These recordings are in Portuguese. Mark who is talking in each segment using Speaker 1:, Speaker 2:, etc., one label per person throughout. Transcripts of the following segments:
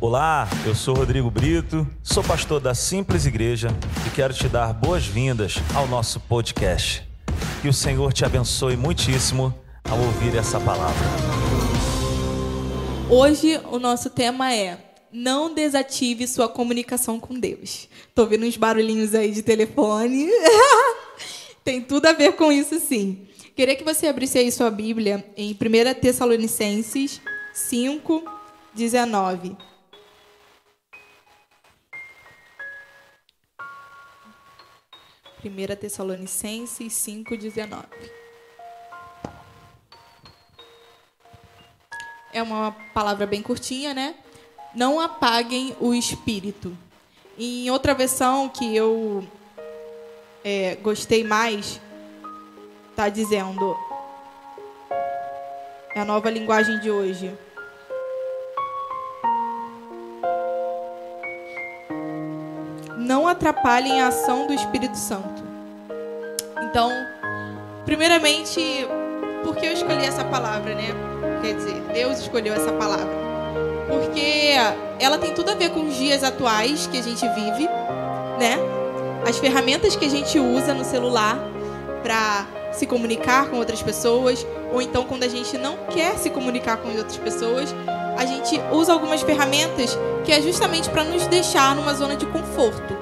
Speaker 1: Olá, eu sou Rodrigo Brito, sou pastor da Simples Igreja e quero te dar boas-vindas ao nosso podcast. Que o Senhor te abençoe muitíssimo ao ouvir essa palavra.
Speaker 2: Hoje o nosso tema é não desative sua comunicação com Deus. Tô ouvindo uns barulhinhos aí de telefone. Tem tudo a ver com isso, sim. Queria que você abrisse aí sua Bíblia em 1 Tessalonicenses 5, 19. Primeira Tessalonicenses 5, 19. É uma palavra bem curtinha, né? Não apaguem o espírito. Em outra versão que eu é, gostei mais, está dizendo. É a nova linguagem de hoje. Não atrapalhem a ação do Espírito Santo. Então, primeiramente, por que eu escolhi essa palavra, né? Quer dizer, Deus escolheu essa palavra. Porque ela tem tudo a ver com os dias atuais que a gente vive, né? As ferramentas que a gente usa no celular para se comunicar com outras pessoas, ou então quando a gente não quer se comunicar com outras pessoas, a gente usa algumas ferramentas que é justamente para nos deixar numa zona de conforto,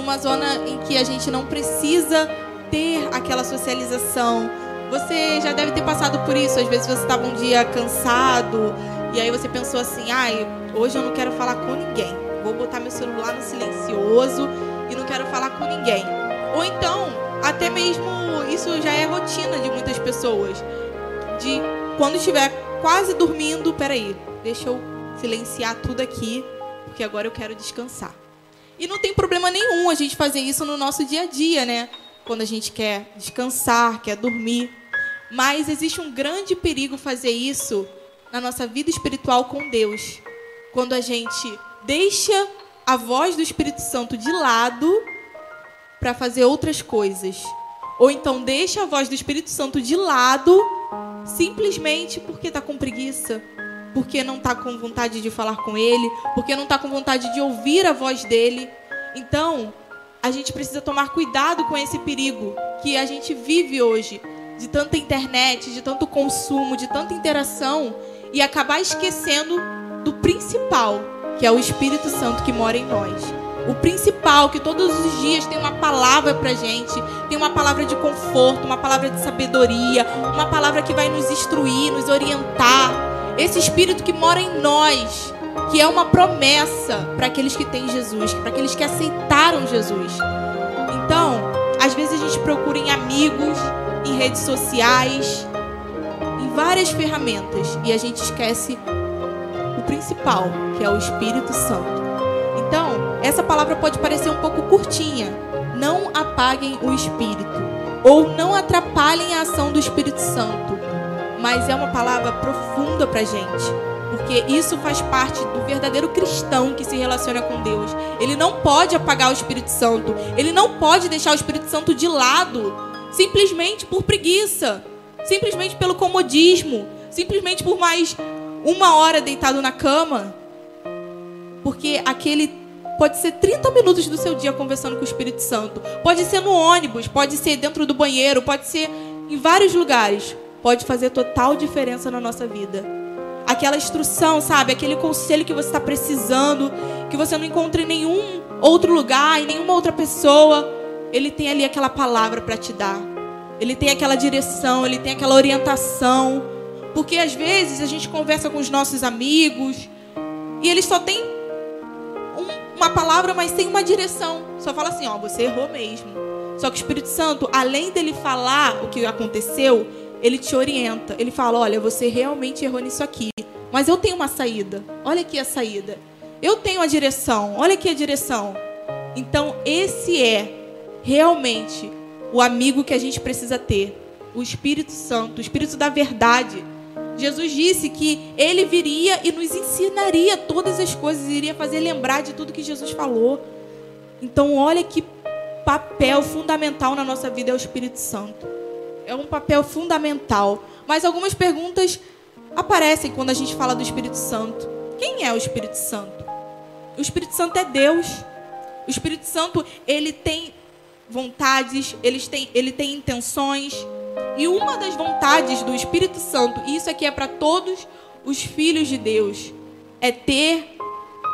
Speaker 2: numa zona em que a gente não precisa ter aquela socialização. Você já deve ter passado por isso, às vezes você estava um dia cansado e aí você pensou assim: "Ai, hoje eu não quero falar com ninguém. Vou botar meu celular no silencioso e não quero falar com ninguém". Ou então, até mesmo isso já é rotina de muitas pessoas. De quando estiver quase dormindo, peraí, deixa eu silenciar tudo aqui, porque agora eu quero descansar. E não tem problema nenhum a gente fazer isso no nosso dia a dia, né? Quando a gente quer descansar, quer dormir. Mas existe um grande perigo fazer isso na nossa vida espiritual com Deus. Quando a gente deixa a voz do Espírito Santo de lado para fazer outras coisas. Ou então deixa a voz do Espírito Santo de lado simplesmente porque está com preguiça, porque não está com vontade de falar com ele, porque não está com vontade de ouvir a voz dele. Então, a gente precisa tomar cuidado com esse perigo que a gente vive hoje, de tanta internet, de tanto consumo, de tanta interação, e acabar esquecendo do principal, que é o Espírito Santo que mora em nós. O principal, que todos os dias tem uma palavra pra gente, tem uma palavra de conforto, uma palavra de sabedoria, uma palavra que vai nos instruir, nos orientar. Esse Espírito que mora em nós, que é uma promessa para aqueles que têm Jesus, para aqueles que aceitaram Jesus. Então, às vezes a gente procura em amigos, em redes sociais, em várias ferramentas e a gente esquece o principal, que é o Espírito Santo. Então, essa palavra pode parecer um pouco curtinha. Não apaguem o Espírito ou não atrapalhem a ação do Espírito Santo. Mas é uma palavra profunda para gente, porque isso faz parte do verdadeiro cristão que se relaciona com Deus. Ele não pode apagar o Espírito Santo. Ele não pode deixar o Espírito Santo de lado, simplesmente por preguiça, simplesmente pelo comodismo, simplesmente por mais uma hora deitado na cama. Porque aquele pode ser 30 minutos do seu dia conversando com o Espírito Santo. Pode ser no ônibus, pode ser dentro do banheiro, pode ser em vários lugares. Pode fazer total diferença na nossa vida. Aquela instrução, sabe? Aquele conselho que você está precisando, que você não encontra em nenhum outro lugar, em nenhuma outra pessoa. Ele tem ali aquela palavra para te dar. Ele tem aquela direção, ele tem aquela orientação. Porque às vezes a gente conversa com os nossos amigos e eles só têm um, uma palavra, mas sem uma direção. Só fala assim, ó, você errou mesmo. Só que o Espírito Santo, além dele falar o que aconteceu, ele te orienta. Ele fala, olha, você realmente errou nisso aqui. Mas eu tenho uma saída. Olha aqui a saída. Eu tenho a direção. Olha aqui a direção. Então, esse é realmente o amigo que a gente precisa ter. O Espírito Santo, o Espírito da verdade. Jesus disse que ele viria e nos ensinaria todas as coisas, iria fazer lembrar de tudo que Jesus falou. Então, olha que papel fundamental na nossa vida é o Espírito Santo. É um papel fundamental. Mas algumas perguntas aparecem quando a gente fala do Espírito Santo. Quem é o Espírito Santo? O Espírito Santo é Deus. O Espírito Santo, ele tem vontades, ele tem, ele tem intenções. E uma das vontades do Espírito Santo, e isso aqui é para todos os filhos de Deus, é ter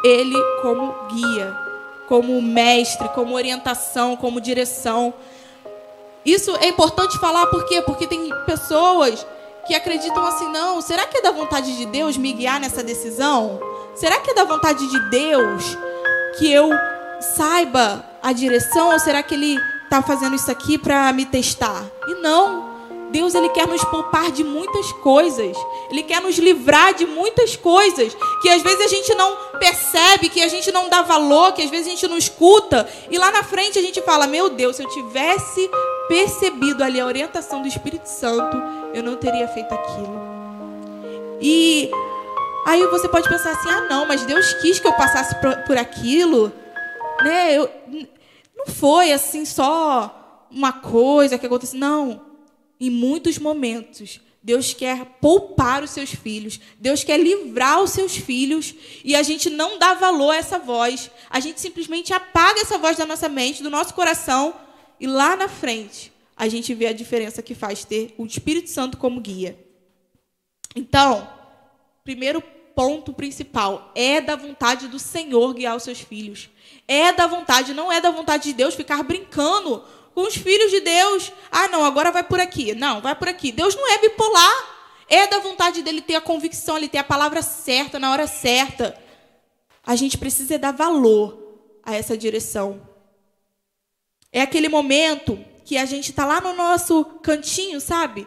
Speaker 2: ele como guia, como mestre, como orientação, como direção. Isso é importante falar por quê? Porque tem pessoas que acreditam assim, não, será que é da vontade de Deus me guiar nessa decisão? Será que é da vontade de Deus que eu saiba a direção ou será que ele está fazendo isso aqui para me testar? E não. Deus ele quer nos poupar de muitas coisas. Ele quer nos livrar de muitas coisas que às vezes a gente não percebe, que a gente não dá valor, que às vezes a gente não escuta. E lá na frente a gente fala: "Meu Deus, se eu tivesse percebido ali a orientação do Espírito Santo, eu não teria feito aquilo". E aí você pode pensar assim: "Ah, não, mas Deus quis que eu passasse por, aquilo". Né? Eu, não foi assim só uma coisa que aconteceu, não em muitos momentos, Deus quer poupar os seus filhos, Deus quer livrar os seus filhos, e a gente não dá valor a essa voz, a gente simplesmente apaga essa voz da nossa mente, do nosso coração, e lá na frente a gente vê a diferença que faz ter o Espírito Santo como guia. Então, primeiro ponto principal é da vontade do Senhor guiar os seus filhos. É da vontade, não é da vontade de Deus ficar brincando com os filhos de Deus. Ah, não, agora vai por aqui. Não, vai por aqui. Deus não é bipolar. É da vontade dele ter a convicção, ele ter a palavra certa na hora certa. A gente precisa dar valor a essa direção. É aquele momento que a gente está lá no nosso cantinho, sabe?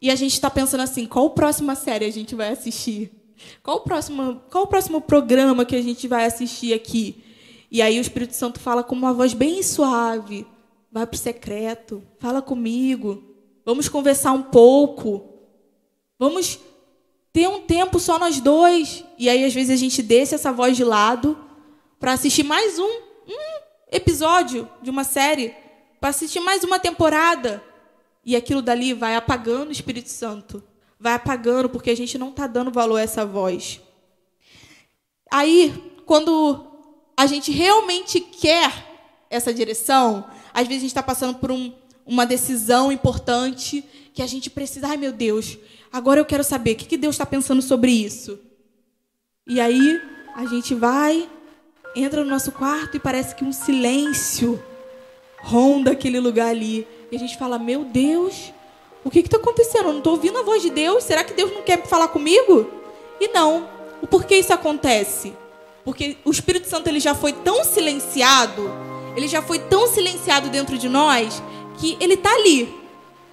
Speaker 2: E a gente está pensando assim: qual próxima série a gente vai assistir? Qual o próximo, qual o próximo programa que a gente vai assistir aqui? E aí o Espírito Santo fala com uma voz bem suave vai para o secreto, fala comigo, vamos conversar um pouco, vamos ter um tempo só nós dois. E aí, às vezes, a gente deixa essa voz de lado para assistir mais um, um episódio de uma série, para assistir mais uma temporada. E aquilo dali vai apagando o Espírito Santo. Vai apagando, porque a gente não está dando valor a essa voz. Aí, quando a gente realmente quer essa direção, às vezes a gente está passando por um, uma decisão importante que a gente precisa. Ai, meu Deus, agora eu quero saber o que, que Deus está pensando sobre isso. E aí a gente vai, entra no nosso quarto e parece que um silêncio ronda aquele lugar ali. E a gente fala: Meu Deus, o que está acontecendo? Eu não estou ouvindo a voz de Deus. Será que Deus não quer falar comigo? E não. O porquê isso acontece? Porque o Espírito Santo ele já foi tão silenciado ele já foi tão silenciado dentro de nós que ele está ali,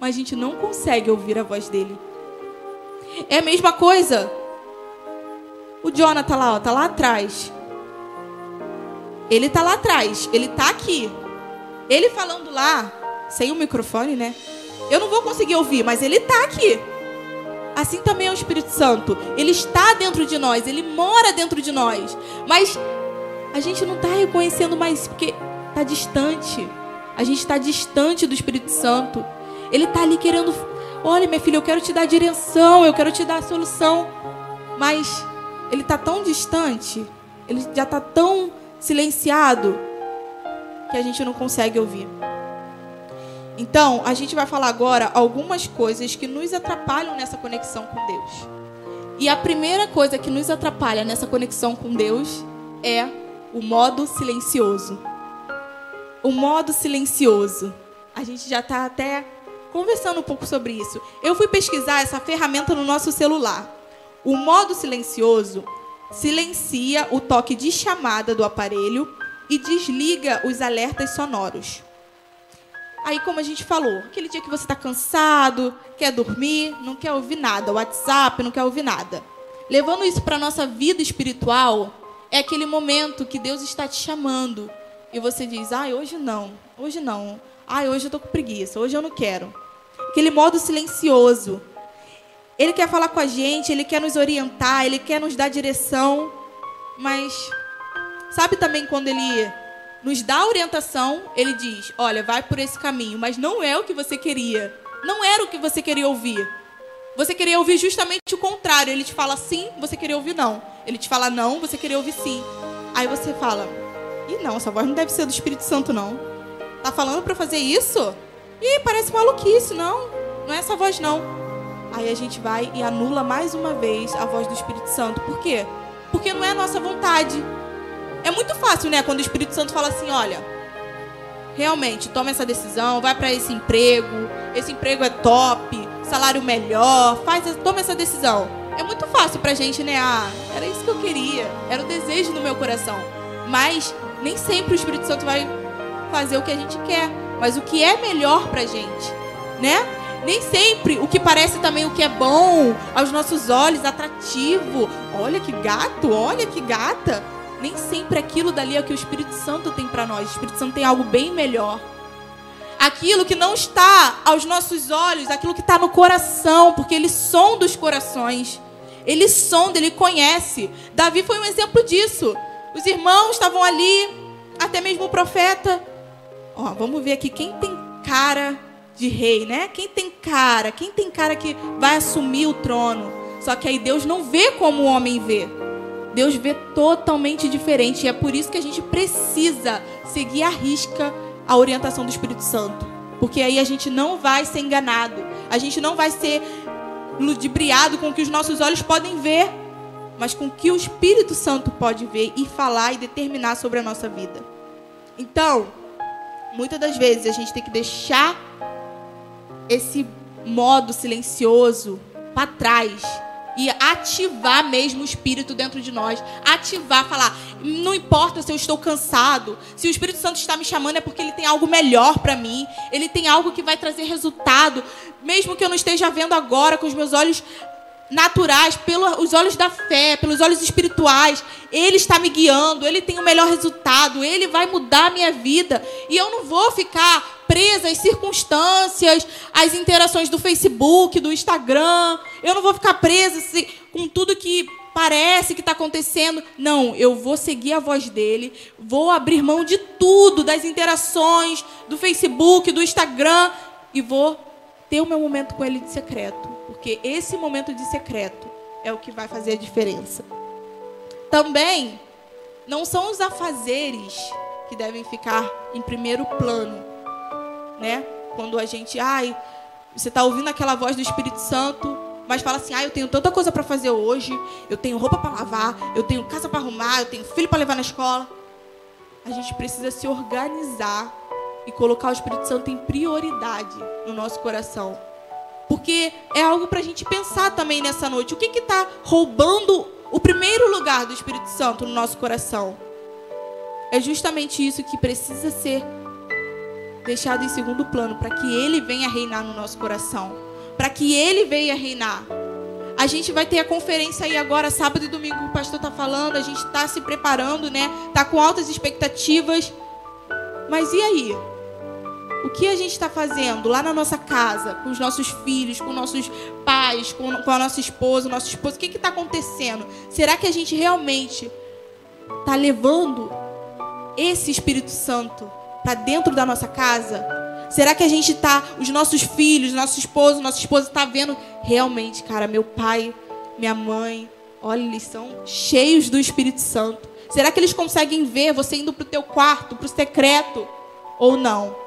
Speaker 2: mas a gente não consegue ouvir a voz dele. É a mesma coisa. O Jonathan tá lá, ó, tá lá atrás. Ele tá lá atrás, ele tá aqui. Ele falando lá, sem o microfone, né? Eu não vou conseguir ouvir, mas ele tá aqui. Assim também é o Espírito Santo. Ele está dentro de nós, ele mora dentro de nós. Mas a gente não está reconhecendo mais, porque está distante. A gente está distante do Espírito Santo. Ele está ali querendo, olha, minha filha, eu quero te dar direção, eu quero te dar a solução. Mas ele está tão distante, ele já está tão silenciado, que a gente não consegue ouvir. Então, a gente vai falar agora algumas coisas que nos atrapalham nessa conexão com Deus. E a primeira coisa que nos atrapalha nessa conexão com Deus é o modo silencioso o modo silencioso. A gente já está até conversando um pouco sobre isso. Eu fui pesquisar essa ferramenta no nosso celular. O modo silencioso silencia o toque de chamada do aparelho e desliga os alertas sonoros. Aí, como a gente falou, aquele dia que você está cansado, quer dormir, não quer ouvir nada, WhatsApp, não quer ouvir nada. Levando isso para a nossa vida espiritual, é aquele momento que Deus está te chamando e você diz: ai, hoje não, hoje não, ai, hoje eu tô com preguiça, hoje eu não quero. Aquele modo silencioso. Ele quer falar com a gente, ele quer nos orientar, ele quer nos dar direção, mas sabe também quando ele nos dá orientação, ele diz: olha, vai por esse caminho, mas não é o que você queria, não era o que você queria ouvir. Você queria ouvir justamente o contrário. Ele te fala sim, você queria ouvir não. Ele te fala não, você queria ouvir sim. Aí você fala: Ih, não, essa voz não deve ser do Espírito Santo, não. Tá falando para fazer isso? Ih, parece maluquice, não. Não é essa voz, não. Aí a gente vai e anula mais uma vez a voz do Espírito Santo. Por quê? Porque não é a nossa vontade. É muito fácil, né? Quando o Espírito Santo fala assim: olha, realmente, toma essa decisão, vai para esse emprego, esse emprego é top, salário melhor, faz, toma essa decisão. É muito fácil pra gente, né? Ah, era isso que eu queria, era o desejo no meu coração. Mas nem sempre o Espírito Santo vai fazer o que a gente quer, mas o que é melhor pra gente, né? Nem sempre o que parece também o que é bom aos nossos olhos, atrativo. Olha que gato, olha que gata. Nem sempre aquilo dali é o que o Espírito Santo tem para nós. O Espírito Santo tem algo bem melhor. Aquilo que não está aos nossos olhos, aquilo que está no coração, porque ele sonda os corações. Ele sonda, ele conhece. Davi foi um exemplo disso. Os irmãos estavam ali, até mesmo o profeta. Ó, vamos ver aqui quem tem cara de rei, né? Quem tem cara, quem tem cara que vai assumir o trono. Só que aí Deus não vê como o homem vê. Deus vê totalmente diferente. E é por isso que a gente precisa seguir à risca a orientação do Espírito Santo. Porque aí a gente não vai ser enganado. A gente não vai ser ludibriado com o que os nossos olhos podem ver mas com o que o Espírito Santo pode ver e falar e determinar sobre a nossa vida. Então, muitas das vezes a gente tem que deixar esse modo silencioso para trás e ativar mesmo o espírito dentro de nós, ativar, falar, não importa se eu estou cansado, se o Espírito Santo está me chamando é porque ele tem algo melhor para mim, ele tem algo que vai trazer resultado, mesmo que eu não esteja vendo agora com os meus olhos naturais, pelos olhos da fé, pelos olhos espirituais. Ele está me guiando, ele tem o melhor resultado, ele vai mudar a minha vida. E eu não vou ficar presa às circunstâncias, às interações do Facebook, do Instagram. Eu não vou ficar presa com tudo que parece que está acontecendo. Não, eu vou seguir a voz dele, vou abrir mão de tudo, das interações do Facebook, do Instagram, e vou ter o meu momento com ele de secreto porque esse momento de secreto é o que vai fazer a diferença. Também não são os afazeres que devem ficar em primeiro plano, né? Quando a gente, ai, você está ouvindo aquela voz do Espírito Santo, mas fala assim: ah, eu tenho tanta coisa para fazer hoje, eu tenho roupa para lavar, eu tenho casa para arrumar, eu tenho filho para levar na escola. A gente precisa se organizar e colocar o Espírito Santo em prioridade no nosso coração. Porque é algo para a gente pensar também nessa noite. O que está roubando o primeiro lugar do Espírito Santo no nosso coração? É justamente isso que precisa ser deixado em segundo plano para que ele venha reinar no nosso coração. Para que ele venha reinar. A gente vai ter a conferência aí agora, sábado e domingo, o pastor está falando, a gente está se preparando, né? Está com altas expectativas. Mas e aí? O que a gente está fazendo lá na nossa casa, com os nossos filhos, com nossos pais, com, com a nossa esposa, nosso esposo? O que está acontecendo? Será que a gente realmente está levando esse Espírito Santo para dentro da nossa casa? Será que a gente está, os nossos filhos, nosso esposo, nossa esposa está vendo realmente, cara, meu pai, minha mãe, olha, eles são cheios do Espírito Santo. Será que eles conseguem ver você indo para o teu quarto, para o secreto, ou não?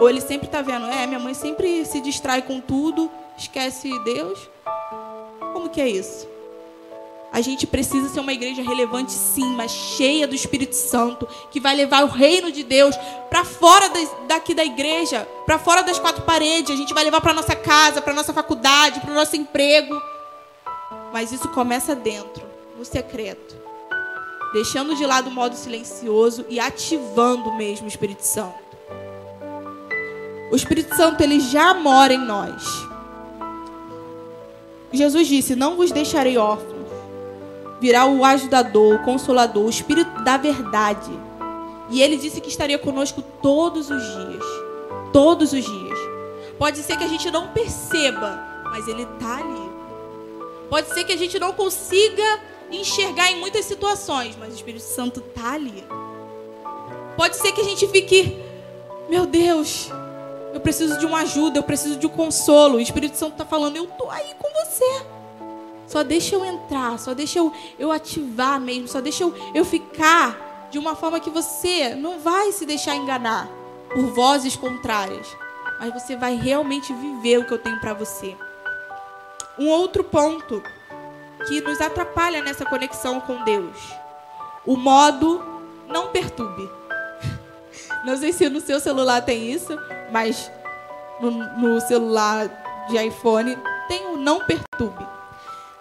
Speaker 2: Ou ele sempre está vendo, é, minha mãe sempre se distrai com tudo, esquece Deus. Como que é isso? A gente precisa ser uma igreja relevante, sim, mas cheia do Espírito Santo, que vai levar o reino de Deus para fora daqui da igreja, para fora das quatro paredes. A gente vai levar para nossa casa, para nossa faculdade, para o nosso emprego. Mas isso começa dentro, no secreto, deixando de lado o modo silencioso e ativando mesmo o Espírito Santo. O Espírito Santo ele já mora em nós. Jesus disse: Não vos deixarei órfãos. Virá o ajudador, o consolador, o Espírito da verdade. E ele disse que estaria conosco todos os dias. Todos os dias. Pode ser que a gente não perceba, mas ele está ali. Pode ser que a gente não consiga enxergar em muitas situações, mas o Espírito Santo está ali. Pode ser que a gente fique, meu Deus, eu preciso de uma ajuda, eu preciso de um consolo. O Espírito Santo está falando, eu estou aí com você. Só deixa eu entrar, só deixa eu, eu ativar mesmo, só deixa eu, eu ficar de uma forma que você não vai se deixar enganar por vozes contrárias, mas você vai realmente viver o que eu tenho para você. Um outro ponto que nos atrapalha nessa conexão com Deus, o modo não perturbe. Não sei se no seu celular tem isso, mas no, no celular de iPhone tem o não perturbe.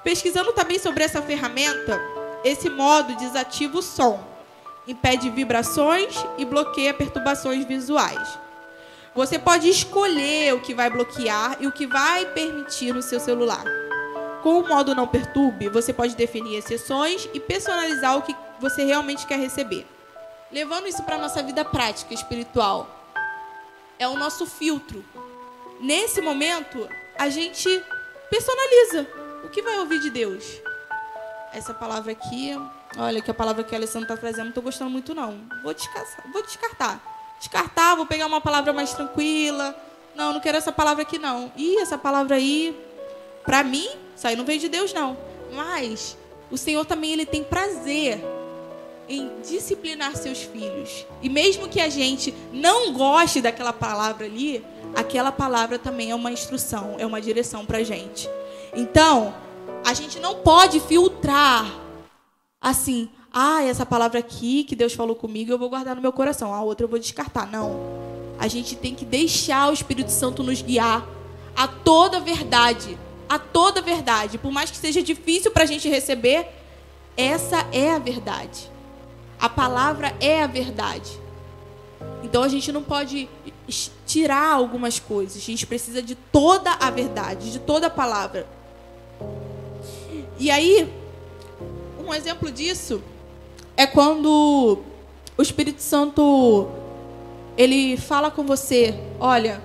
Speaker 2: Pesquisando também sobre essa ferramenta, esse modo desativa o som, impede vibrações e bloqueia perturbações visuais. Você pode escolher o que vai bloquear e o que vai permitir no seu celular. Com o modo não perturbe, você pode definir exceções e personalizar o que você realmente quer receber. Levando isso para a nossa vida prática espiritual, é o nosso filtro. Nesse momento, a gente personaliza o que vai ouvir de Deus. Essa palavra aqui, olha que a palavra que a Alessandra está trazendo, não estou gostando muito não. Vou descartar, vou descartar. Descartar, vou pegar uma palavra mais tranquila. Não, não quero essa palavra aqui não. Ih, essa palavra aí, para mim, isso aí não veio de Deus não. Mas o Senhor também ele tem prazer em disciplinar seus filhos. E mesmo que a gente não goste daquela palavra ali, aquela palavra também é uma instrução, é uma direção para a gente. Então, a gente não pode filtrar assim, ah, essa palavra aqui que Deus falou comigo eu vou guardar no meu coração, a outra eu vou descartar. Não. A gente tem que deixar o Espírito Santo nos guiar a toda verdade. A toda verdade. Por mais que seja difícil para a gente receber, essa é a verdade. A palavra é a verdade. Então a gente não pode tirar algumas coisas. A gente precisa de toda a verdade, de toda a palavra. E aí, um exemplo disso é quando o Espírito Santo ele fala com você, olha,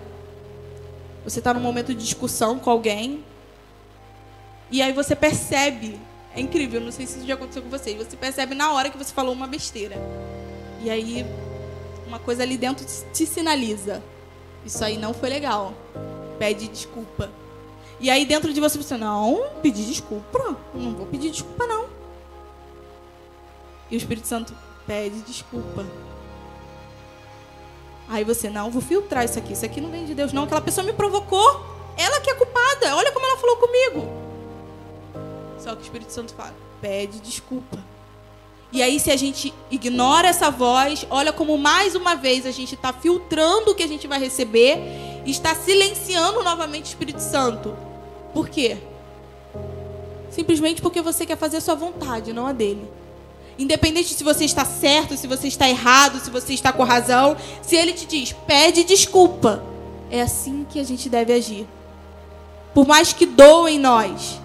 Speaker 2: você está num momento de discussão com alguém e aí você percebe é incrível, não sei se isso já aconteceu com vocês. Você percebe na hora que você falou uma besteira. E aí, uma coisa ali dentro te sinaliza. Isso aí não foi legal. Pede desculpa. E aí dentro de você você, não, pedir desculpa. Não vou pedir desculpa, não. E o Espírito Santo pede desculpa. Aí você, não, vou filtrar isso aqui. Isso aqui não vem de Deus, não. Aquela pessoa me provocou. Ela que é culpada. Olha como ela falou comigo. Só que o Espírito Santo fala: pede desculpa. E aí, se a gente ignora essa voz, olha como mais uma vez a gente está filtrando o que a gente vai receber e está silenciando novamente o Espírito Santo. Por quê? Simplesmente porque você quer fazer a sua vontade, não a dele. Independente se você está certo, se você está errado, se você está com razão, se ele te diz, pede desculpa. É assim que a gente deve agir. Por mais que doa em nós,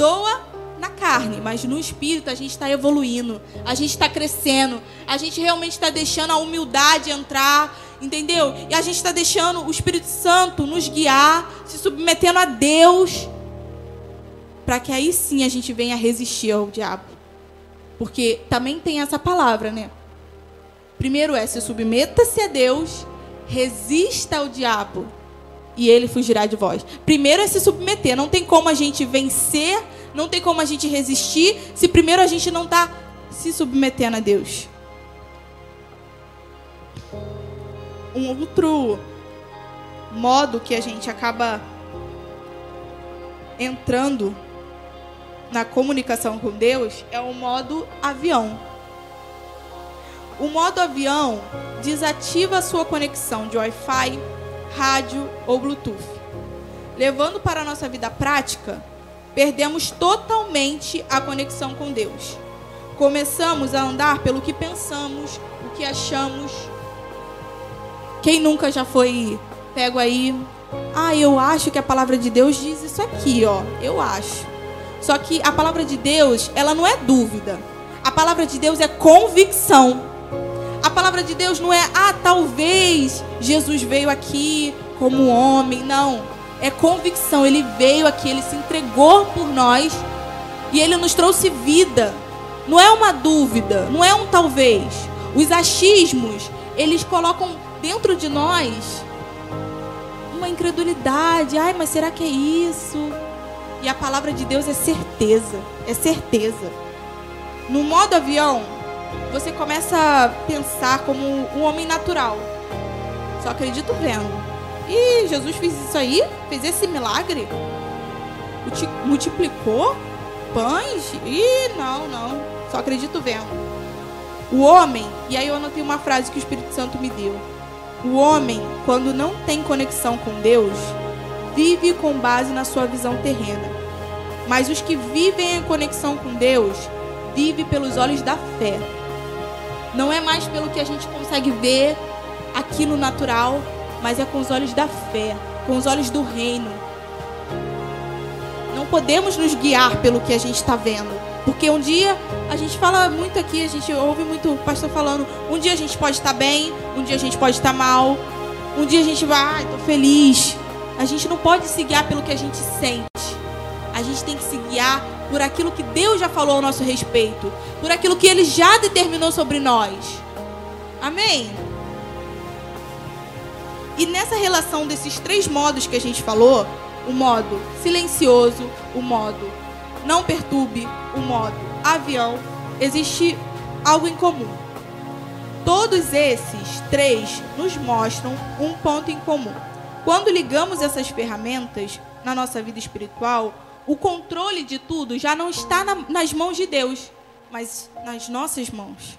Speaker 2: doa na carne, mas no espírito a gente está evoluindo, a gente está crescendo, a gente realmente está deixando a humildade entrar, entendeu? E a gente está deixando o Espírito Santo nos guiar, se submetendo a Deus, para que aí sim a gente venha resistir ao diabo. Porque também tem essa palavra, né? Primeiro é: se submeta-se a Deus, resista ao diabo e ele fugirá de vós. Primeiro é se submeter. Não tem como a gente vencer, não tem como a gente resistir, se primeiro a gente não está se submetendo a Deus. Um outro modo que a gente acaba entrando na comunicação com Deus é o modo avião. O modo avião desativa a sua conexão de Wi-Fi, rádio ou Bluetooth. Levando para a nossa vida prática, perdemos totalmente a conexão com Deus. Começamos a andar pelo que pensamos, o que achamos. Quem nunca já foi pego aí? Ah, eu acho que a palavra de Deus diz isso aqui, ó. Eu acho. Só que a palavra de Deus, ela não é dúvida. A palavra de Deus é convicção. A palavra de Deus não é, ah, talvez Jesus veio aqui como homem. Não. É convicção. Ele veio aqui, ele se entregou por nós e ele nos trouxe vida. Não é uma dúvida, não é um talvez. Os achismos, eles colocam dentro de nós uma incredulidade. Ai, mas será que é isso? E a palavra de Deus é certeza, é certeza. No modo avião, você começa a pensar como um homem natural. Só acredito vendo. E Jesus fez isso aí? Fez esse milagre? Multiplicou pães? Ih, não, não. Só acredito vendo. O homem, e aí eu anotei uma frase que o Espírito Santo me deu. O homem, quando não tem conexão com Deus, vive com base na sua visão terrena. Mas os que vivem em conexão com Deus, vivem pelos olhos da fé. Não é mais pelo que a gente consegue ver aqui no natural, mas é com os olhos da fé, com os olhos do reino. Não podemos nos guiar pelo que a gente está vendo. Porque um dia, a gente fala muito aqui, a gente ouve muito o pastor falando, um dia a gente pode estar bem, um dia a gente pode estar mal, um dia a gente vai, ai, tô feliz. A gente não pode se guiar pelo que a gente sente. A gente tem que se guiar por aquilo que Deus já falou ao nosso respeito, por aquilo que Ele já determinou sobre nós. Amém? E nessa relação desses três modos que a gente falou, o modo silencioso, o modo não perturbe, o modo avião, existe algo em comum. Todos esses três nos mostram um ponto em comum. Quando ligamos essas ferramentas na nossa vida espiritual, o controle de tudo já não está na, nas mãos de Deus, mas nas nossas mãos.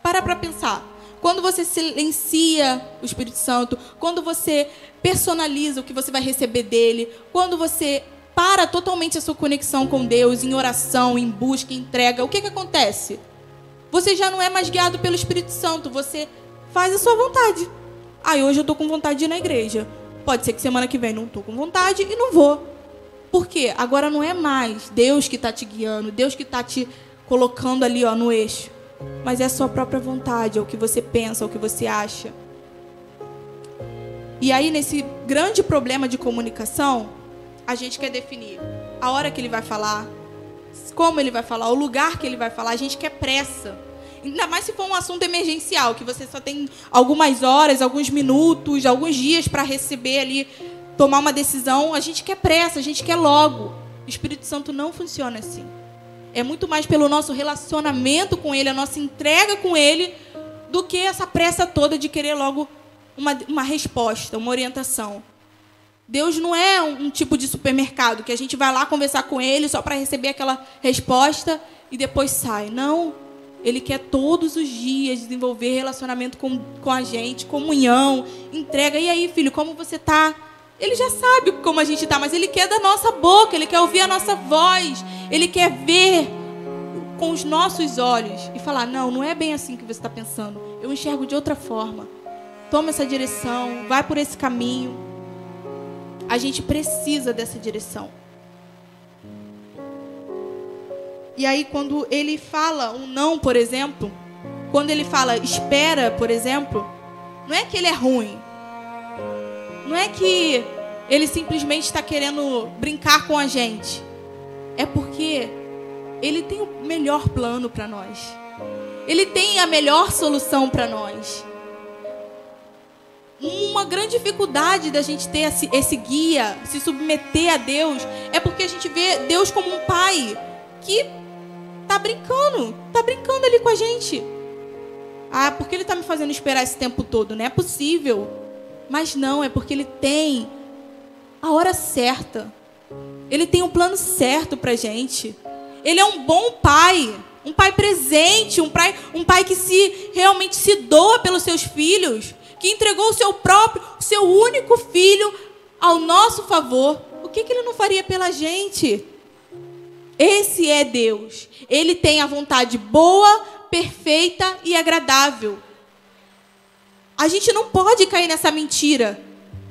Speaker 2: Para para pensar. Quando você silencia o Espírito Santo, quando você personaliza o que você vai receber dele, quando você para totalmente a sua conexão com Deus, em oração, em busca, em entrega, o que, que acontece? Você já não é mais guiado pelo Espírito Santo, você faz a sua vontade. Aí ah, hoje eu estou com vontade de ir na igreja. Pode ser que semana que vem não estou com vontade e não vou. Por quê? Agora não é mais Deus que está te guiando, Deus que está te colocando ali ó, no eixo. Mas é a sua própria vontade, é o que você pensa, é o que você acha. E aí, nesse grande problema de comunicação, a gente quer definir a hora que ele vai falar, como ele vai falar, o lugar que ele vai falar, a gente quer pressa. Ainda mais se for um assunto emergencial, que você só tem algumas horas, alguns minutos, alguns dias para receber ali tomar uma decisão, a gente quer pressa, a gente quer logo. O Espírito Santo não funciona assim. É muito mais pelo nosso relacionamento com Ele, a nossa entrega com Ele, do que essa pressa toda de querer logo uma, uma resposta, uma orientação. Deus não é um, um tipo de supermercado que a gente vai lá conversar com Ele só para receber aquela resposta e depois sai. Não. Ele quer todos os dias desenvolver relacionamento com, com a gente, comunhão, entrega. E aí, filho, como você está? Ele já sabe como a gente está, mas ele quer da nossa boca, ele quer ouvir a nossa voz, ele quer ver com os nossos olhos e falar: não, não é bem assim que você está pensando. Eu enxergo de outra forma. Toma essa direção, vai por esse caminho. A gente precisa dessa direção. E aí, quando ele fala um não, por exemplo, quando ele fala espera, por exemplo, não é que ele é ruim, não é que ele simplesmente está querendo brincar com a gente. É porque ele tem o melhor plano para nós. Ele tem a melhor solução para nós. Uma grande dificuldade da gente ter esse, esse guia, se submeter a Deus, é porque a gente vê Deus como um pai que tá brincando, tá brincando ali com a gente. Ah, por que ele está me fazendo esperar esse tempo todo? Não é possível. Mas não, é porque ele tem a hora certa. Ele tem um plano certo para gente. Ele é um bom pai, um pai presente, um pai, um pai que se realmente se doa pelos seus filhos, que entregou o seu próprio, o seu único filho ao nosso favor. O que, que ele não faria pela gente? Esse é Deus. Ele tem a vontade boa, perfeita e agradável. A gente não pode cair nessa mentira,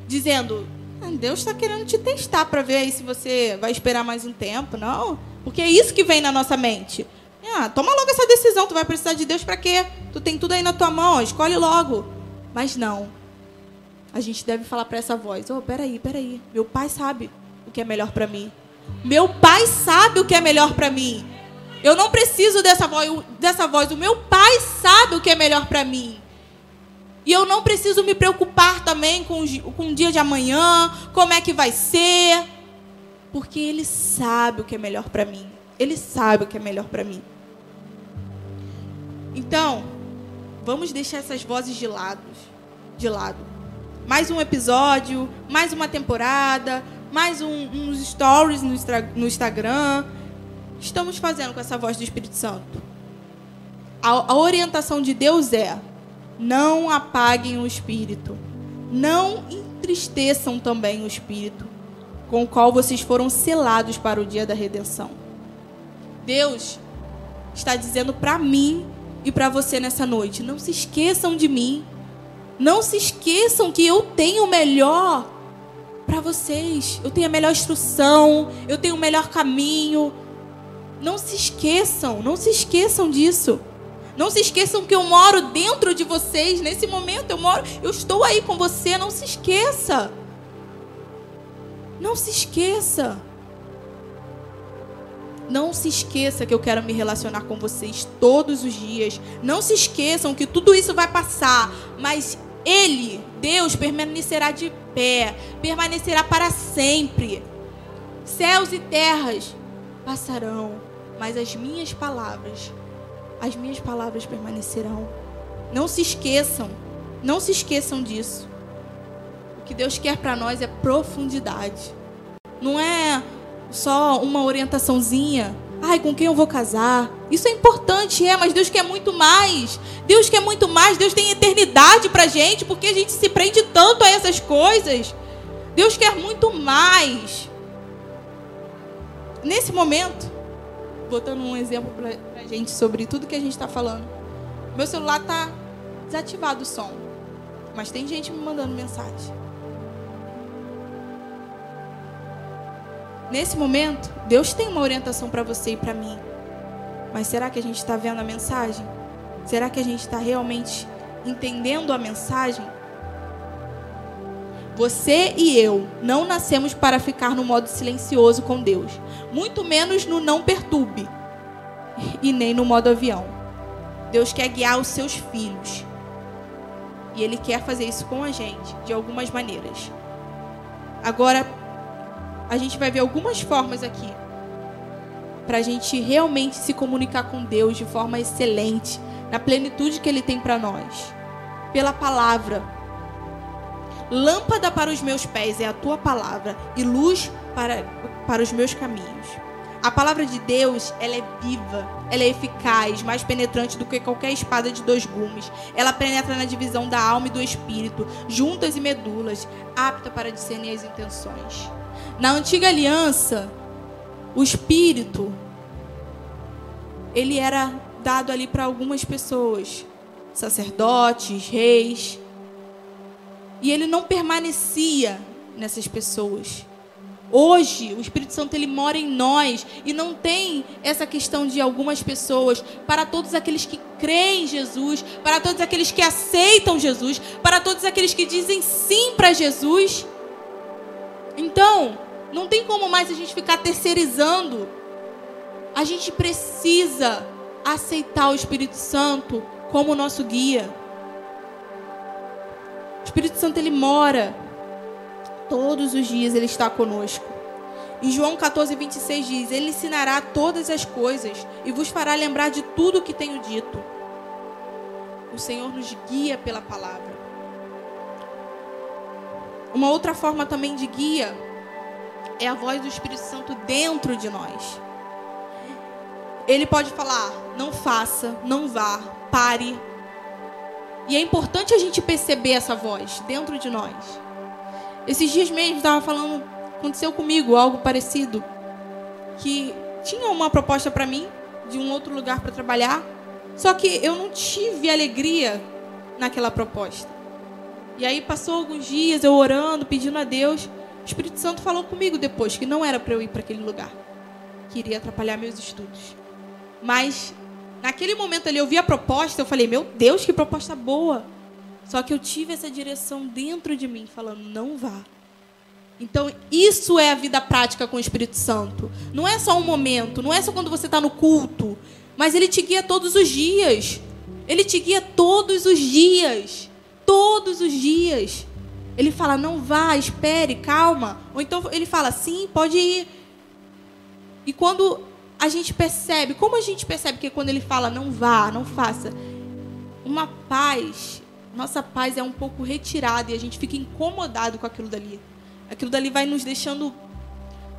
Speaker 2: dizendo: ah, Deus está querendo te testar para ver aí se você vai esperar mais um tempo. Não, porque é isso que vem na nossa mente. Ah, toma logo essa decisão, tu vai precisar de Deus para quê? Tu tem tudo aí na tua mão, escolhe logo. Mas não. A gente deve falar para essa voz: "Oh, peraí, peraí. Meu pai sabe o que é melhor para mim. Meu pai sabe o que é melhor para mim. Eu não preciso dessa voz, dessa voz. O meu pai sabe o que é melhor para mim. E eu não preciso me preocupar também com, com o dia de amanhã, como é que vai ser, porque Ele sabe o que é melhor para mim. Ele sabe o que é melhor para mim. Então, vamos deixar essas vozes de lado, de lado. Mais um episódio, mais uma temporada, mais um, uns stories no, no Instagram. Estamos fazendo com essa voz do Espírito Santo. A, a orientação de Deus é: não apaguem o espírito, não entristeçam também o espírito com o qual vocês foram selados para o dia da redenção. Deus está dizendo para mim e para você nessa noite: não se esqueçam de mim. Não se esqueçam que eu tenho o melhor para vocês. Eu tenho a melhor instrução, eu tenho o melhor caminho. Não se esqueçam, não se esqueçam disso. Não se esqueçam que eu moro dentro de vocês nesse momento. Eu moro, eu estou aí com você. Não se esqueça. Não se esqueça. Não se esqueça que eu quero me relacionar com vocês todos os dias. Não se esqueçam que tudo isso vai passar, mas Ele, Deus, permanecerá de pé, permanecerá para sempre. Céus e terras passarão, mas as minhas palavras as minhas palavras permanecerão. Não se esqueçam, não se esqueçam disso. O que Deus quer para nós é profundidade. Não é só uma orientaçãozinha. Ai, com quem eu vou casar? Isso é importante, é, mas Deus quer muito mais. Deus quer muito mais. Deus tem eternidade pra gente, porque a gente se prende tanto a essas coisas. Deus quer muito mais. Nesse momento, botando um exemplo gente sobre tudo que a gente está falando. Meu celular tá desativado o som. Mas tem gente me mandando mensagem. Nesse momento, Deus tem uma orientação para você e para mim. Mas será que a gente está vendo a mensagem? Será que a gente está realmente entendendo a mensagem? Você e eu não nascemos para ficar no modo silencioso com Deus, muito menos no não perturbe e nem no modo avião. Deus quer guiar os seus filhos. E Ele quer fazer isso com a gente, de algumas maneiras. Agora, a gente vai ver algumas formas aqui para a gente realmente se comunicar com Deus de forma excelente, na plenitude que Ele tem para nós. Pela palavra, Lâmpada para os meus pés é a tua palavra e luz para, para os meus caminhos. A palavra de Deus, ela é viva, ela é eficaz, mais penetrante do que qualquer espada de dois gumes. Ela penetra na divisão da alma e do espírito, juntas e medulas, apta para discernir as intenções. Na antiga aliança, o espírito ele era dado ali para algumas pessoas, sacerdotes, reis, e ele não permanecia nessas pessoas. Hoje, o Espírito Santo ele mora em nós e não tem essa questão de algumas pessoas, para todos aqueles que creem em Jesus, para todos aqueles que aceitam Jesus, para todos aqueles que dizem sim para Jesus. Então, não tem como mais a gente ficar terceirizando. A gente precisa aceitar o Espírito Santo como nosso guia. O Espírito Santo ele mora todos os dias, ele está conosco. Em João 14, 26 diz: Ele ensinará todas as coisas e vos fará lembrar de tudo o que tenho dito. O Senhor nos guia pela palavra. Uma outra forma também de guia é a voz do Espírito Santo dentro de nós. Ele pode falar: não faça, não vá, pare, e é importante a gente perceber essa voz dentro de nós. Esses dias mesmo estava falando, aconteceu comigo algo parecido, que tinha uma proposta para mim de um outro lugar para trabalhar, só que eu não tive alegria naquela proposta. E aí passou alguns dias eu orando, pedindo a Deus, o Espírito Santo falou comigo depois que não era para eu ir para aquele lugar, que iria atrapalhar meus estudos. Mas Naquele momento ali eu vi a proposta, eu falei, meu Deus, que proposta boa. Só que eu tive essa direção dentro de mim, falando, não vá. Então, isso é a vida prática com o Espírito Santo. Não é só um momento, não é só quando você está no culto, mas ele te guia todos os dias. Ele te guia todos os dias. Todos os dias. Ele fala, não vá, espere, calma. Ou então ele fala, sim, pode ir. E quando a gente percebe, como a gente percebe que quando ele fala não vá, não faça, uma paz, nossa paz é um pouco retirada e a gente fica incomodado com aquilo dali. Aquilo dali vai nos deixando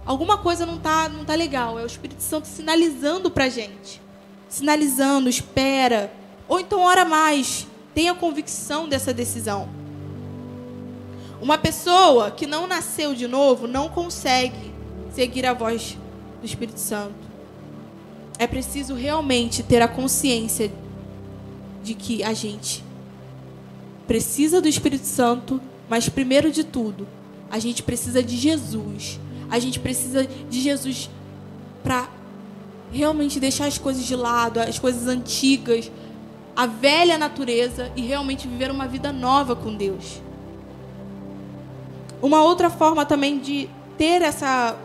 Speaker 2: alguma coisa não tá não tá legal, é o Espírito Santo sinalizando pra gente. Sinalizando, espera, ou então ora mais, tenha convicção dessa decisão. Uma pessoa que não nasceu de novo não consegue seguir a voz do Espírito Santo. É preciso realmente ter a consciência de que a gente precisa do Espírito Santo, mas primeiro de tudo, a gente precisa de Jesus. A gente precisa de Jesus para realmente deixar as coisas de lado, as coisas antigas, a velha natureza e realmente viver uma vida nova com Deus. Uma outra forma também de ter essa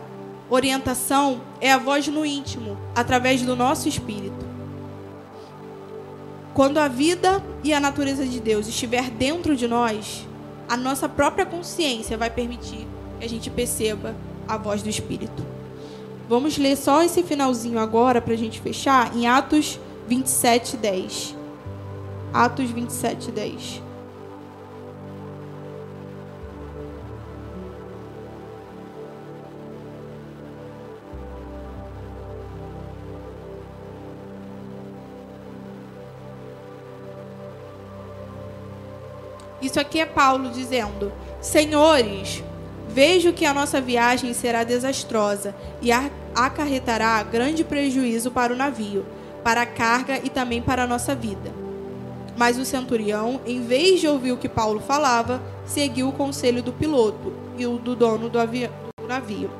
Speaker 2: orientação é a voz no íntimo, através do nosso espírito. Quando a vida e a natureza de Deus estiver dentro de nós, a nossa própria consciência vai permitir que a gente perceba a voz do Espírito. Vamos ler só esse finalzinho agora para a gente fechar em Atos 27, 10. Atos 27, 10. Isso aqui é Paulo dizendo: Senhores, vejo que a nossa viagem será desastrosa e acarretará grande prejuízo para o navio, para a carga e também para a nossa vida. Mas o centurião, em vez de ouvir o que Paulo falava, seguiu o conselho do piloto e o do dono do, do navio.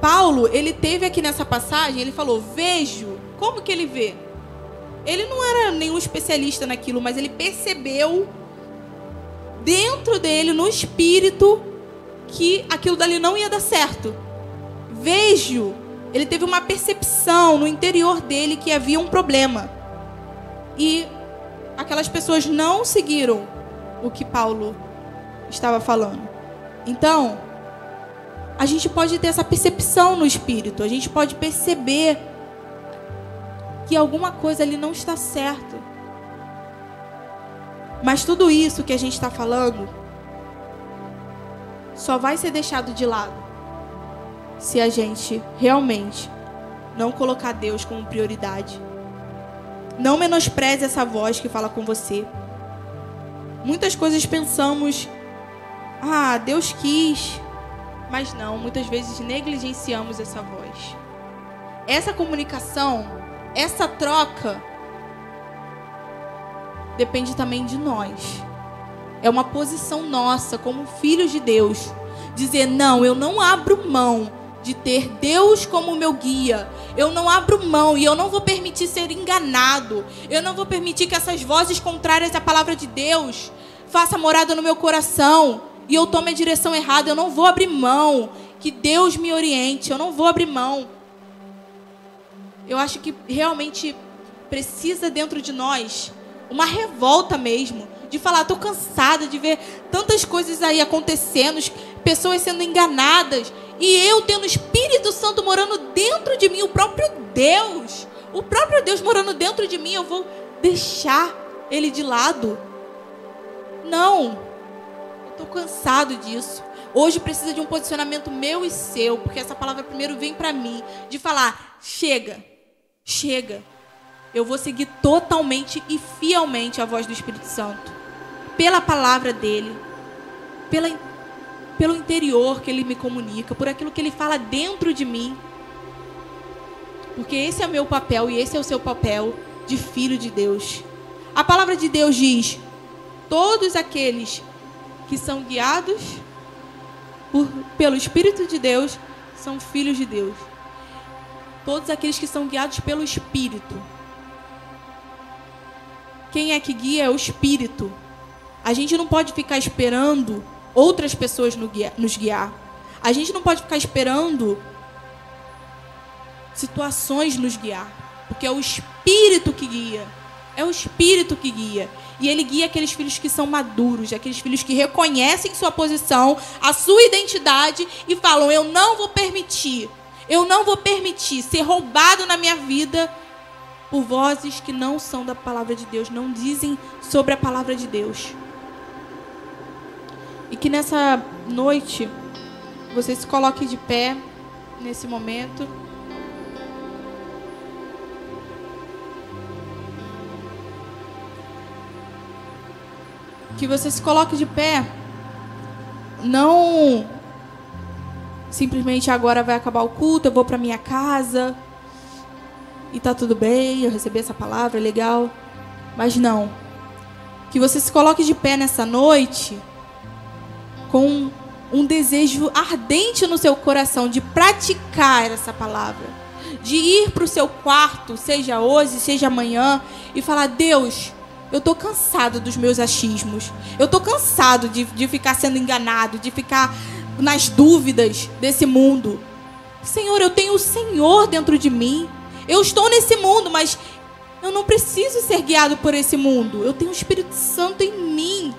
Speaker 2: Paulo, ele teve aqui nessa passagem, ele falou: "Vejo". Como que ele vê? Ele não era nenhum especialista naquilo, mas ele percebeu dentro dele, no espírito, que aquilo dali não ia dar certo. Vejo, ele teve uma percepção no interior dele que havia um problema. E aquelas pessoas não seguiram o que Paulo estava falando. Então, a gente pode ter essa percepção no espírito, a gente pode perceber que alguma coisa ali não está certo. Mas tudo isso que a gente está falando só vai ser deixado de lado se a gente realmente não colocar Deus como prioridade. Não menospreze essa voz que fala com você. Muitas coisas pensamos, ah, Deus quis, mas não, muitas vezes negligenciamos essa voz. Essa comunicação, essa troca depende também de nós. É uma posição nossa, como filhos de Deus, dizer: não, eu não abro mão de ter Deus como meu guia. Eu não abro mão e eu não vou permitir ser enganado. Eu não vou permitir que essas vozes contrárias à palavra de Deus façam morada no meu coração e eu tome a direção errada. Eu não vou abrir mão. Que Deus me oriente. Eu não vou abrir mão. Eu acho que realmente precisa dentro de nós uma revolta mesmo, de falar, tô cansada de ver tantas coisas aí acontecendo, pessoas sendo enganadas, e eu tendo o Espírito Santo morando dentro de mim, o próprio Deus, o próprio Deus morando dentro de mim, eu vou deixar ele de lado? Não. Eu tô cansado disso. Hoje precisa de um posicionamento meu e seu, porque essa palavra primeiro vem para mim, de falar: chega, chega eu vou seguir totalmente e fielmente a voz do Espírito Santo. Pela palavra dele, pela, pelo interior que ele me comunica, por aquilo que ele fala dentro de mim. Porque esse é o meu papel e esse é o seu papel de filho de Deus. A palavra de Deus diz: todos aqueles que são guiados por, pelo Espírito de Deus são filhos de Deus. Todos aqueles que são guiados pelo Espírito quem é que guia é o Espírito. A gente não pode ficar esperando outras pessoas nos guiar. A gente não pode ficar esperando situações nos guiar. Porque é o Espírito que guia. É o Espírito que guia. E ele guia aqueles filhos que são maduros, aqueles filhos que reconhecem sua posição, a sua identidade e falam: Eu não vou permitir Eu não vou permitir ser roubado na minha vida por vozes que não são da palavra de Deus, não dizem sobre a palavra de Deus. E que nessa noite você se coloque de pé nesse momento. Que você se coloque de pé. Não simplesmente agora vai acabar o culto, eu vou para minha casa e tá tudo bem, eu recebi essa palavra, legal. Mas não. Que você se coloque de pé nessa noite com um desejo ardente no seu coração de praticar essa palavra, de ir para o seu quarto, seja hoje, seja amanhã, e falar: Deus, eu estou cansado dos meus achismos, eu estou cansado de, de ficar sendo enganado, de ficar nas dúvidas desse mundo. Senhor, eu tenho o Senhor dentro de mim. Eu estou nesse mundo, mas eu não preciso ser guiado por esse mundo. Eu tenho o Espírito Santo em mim.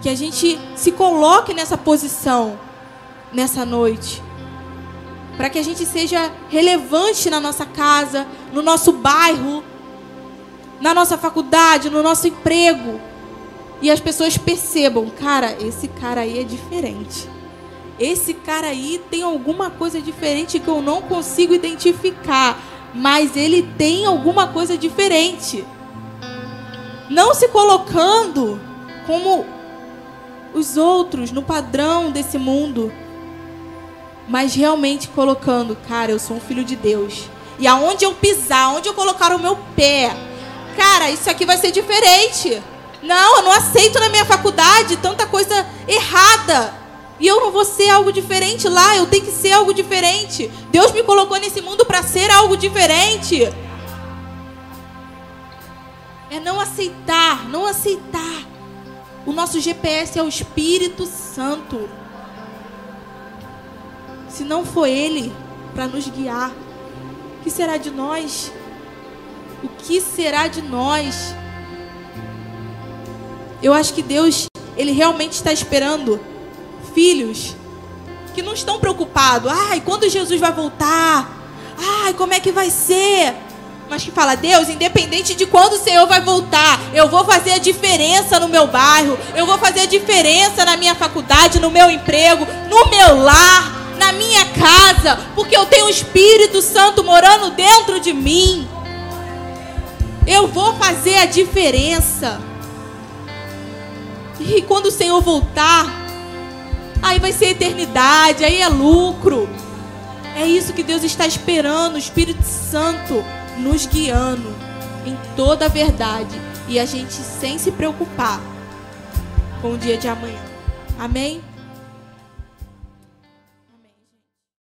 Speaker 2: Que a gente se coloque nessa posição nessa noite. Para que a gente seja relevante na nossa casa, no nosso bairro, na nossa faculdade, no nosso emprego. E as pessoas percebam, cara, esse cara aí é diferente. Esse cara aí tem alguma coisa diferente que eu não consigo identificar, mas ele tem alguma coisa diferente. Não se colocando como os outros no padrão desse mundo, mas realmente colocando, cara, eu sou um filho de Deus. E aonde eu pisar, aonde eu colocar o meu pé, cara, isso aqui vai ser diferente. Não, eu não aceito na minha faculdade tanta coisa errada. E eu não vou ser algo diferente lá, eu tenho que ser algo diferente. Deus me colocou nesse mundo para ser algo diferente. É não aceitar, não aceitar. O nosso GPS é o Espírito Santo. Se não for Ele para nos guiar, o que será de nós? O que será de nós? Eu acho que Deus, Ele realmente está esperando filhos que não estão preocupados. Ai, quando Jesus vai voltar? Ai, como é que vai ser? Mas que fala, Deus, independente de quando o Senhor vai voltar, eu vou fazer a diferença no meu bairro, eu vou fazer a diferença na minha faculdade, no meu emprego, no meu lar, na minha casa, porque eu tenho o Espírito Santo morando dentro de mim. Eu vou fazer a diferença. E quando o Senhor voltar, aí vai ser eternidade, aí é lucro. É isso que Deus está esperando, o Espírito Santo nos guiando em toda a verdade e a gente sem se preocupar com o dia de amanhã. Amém?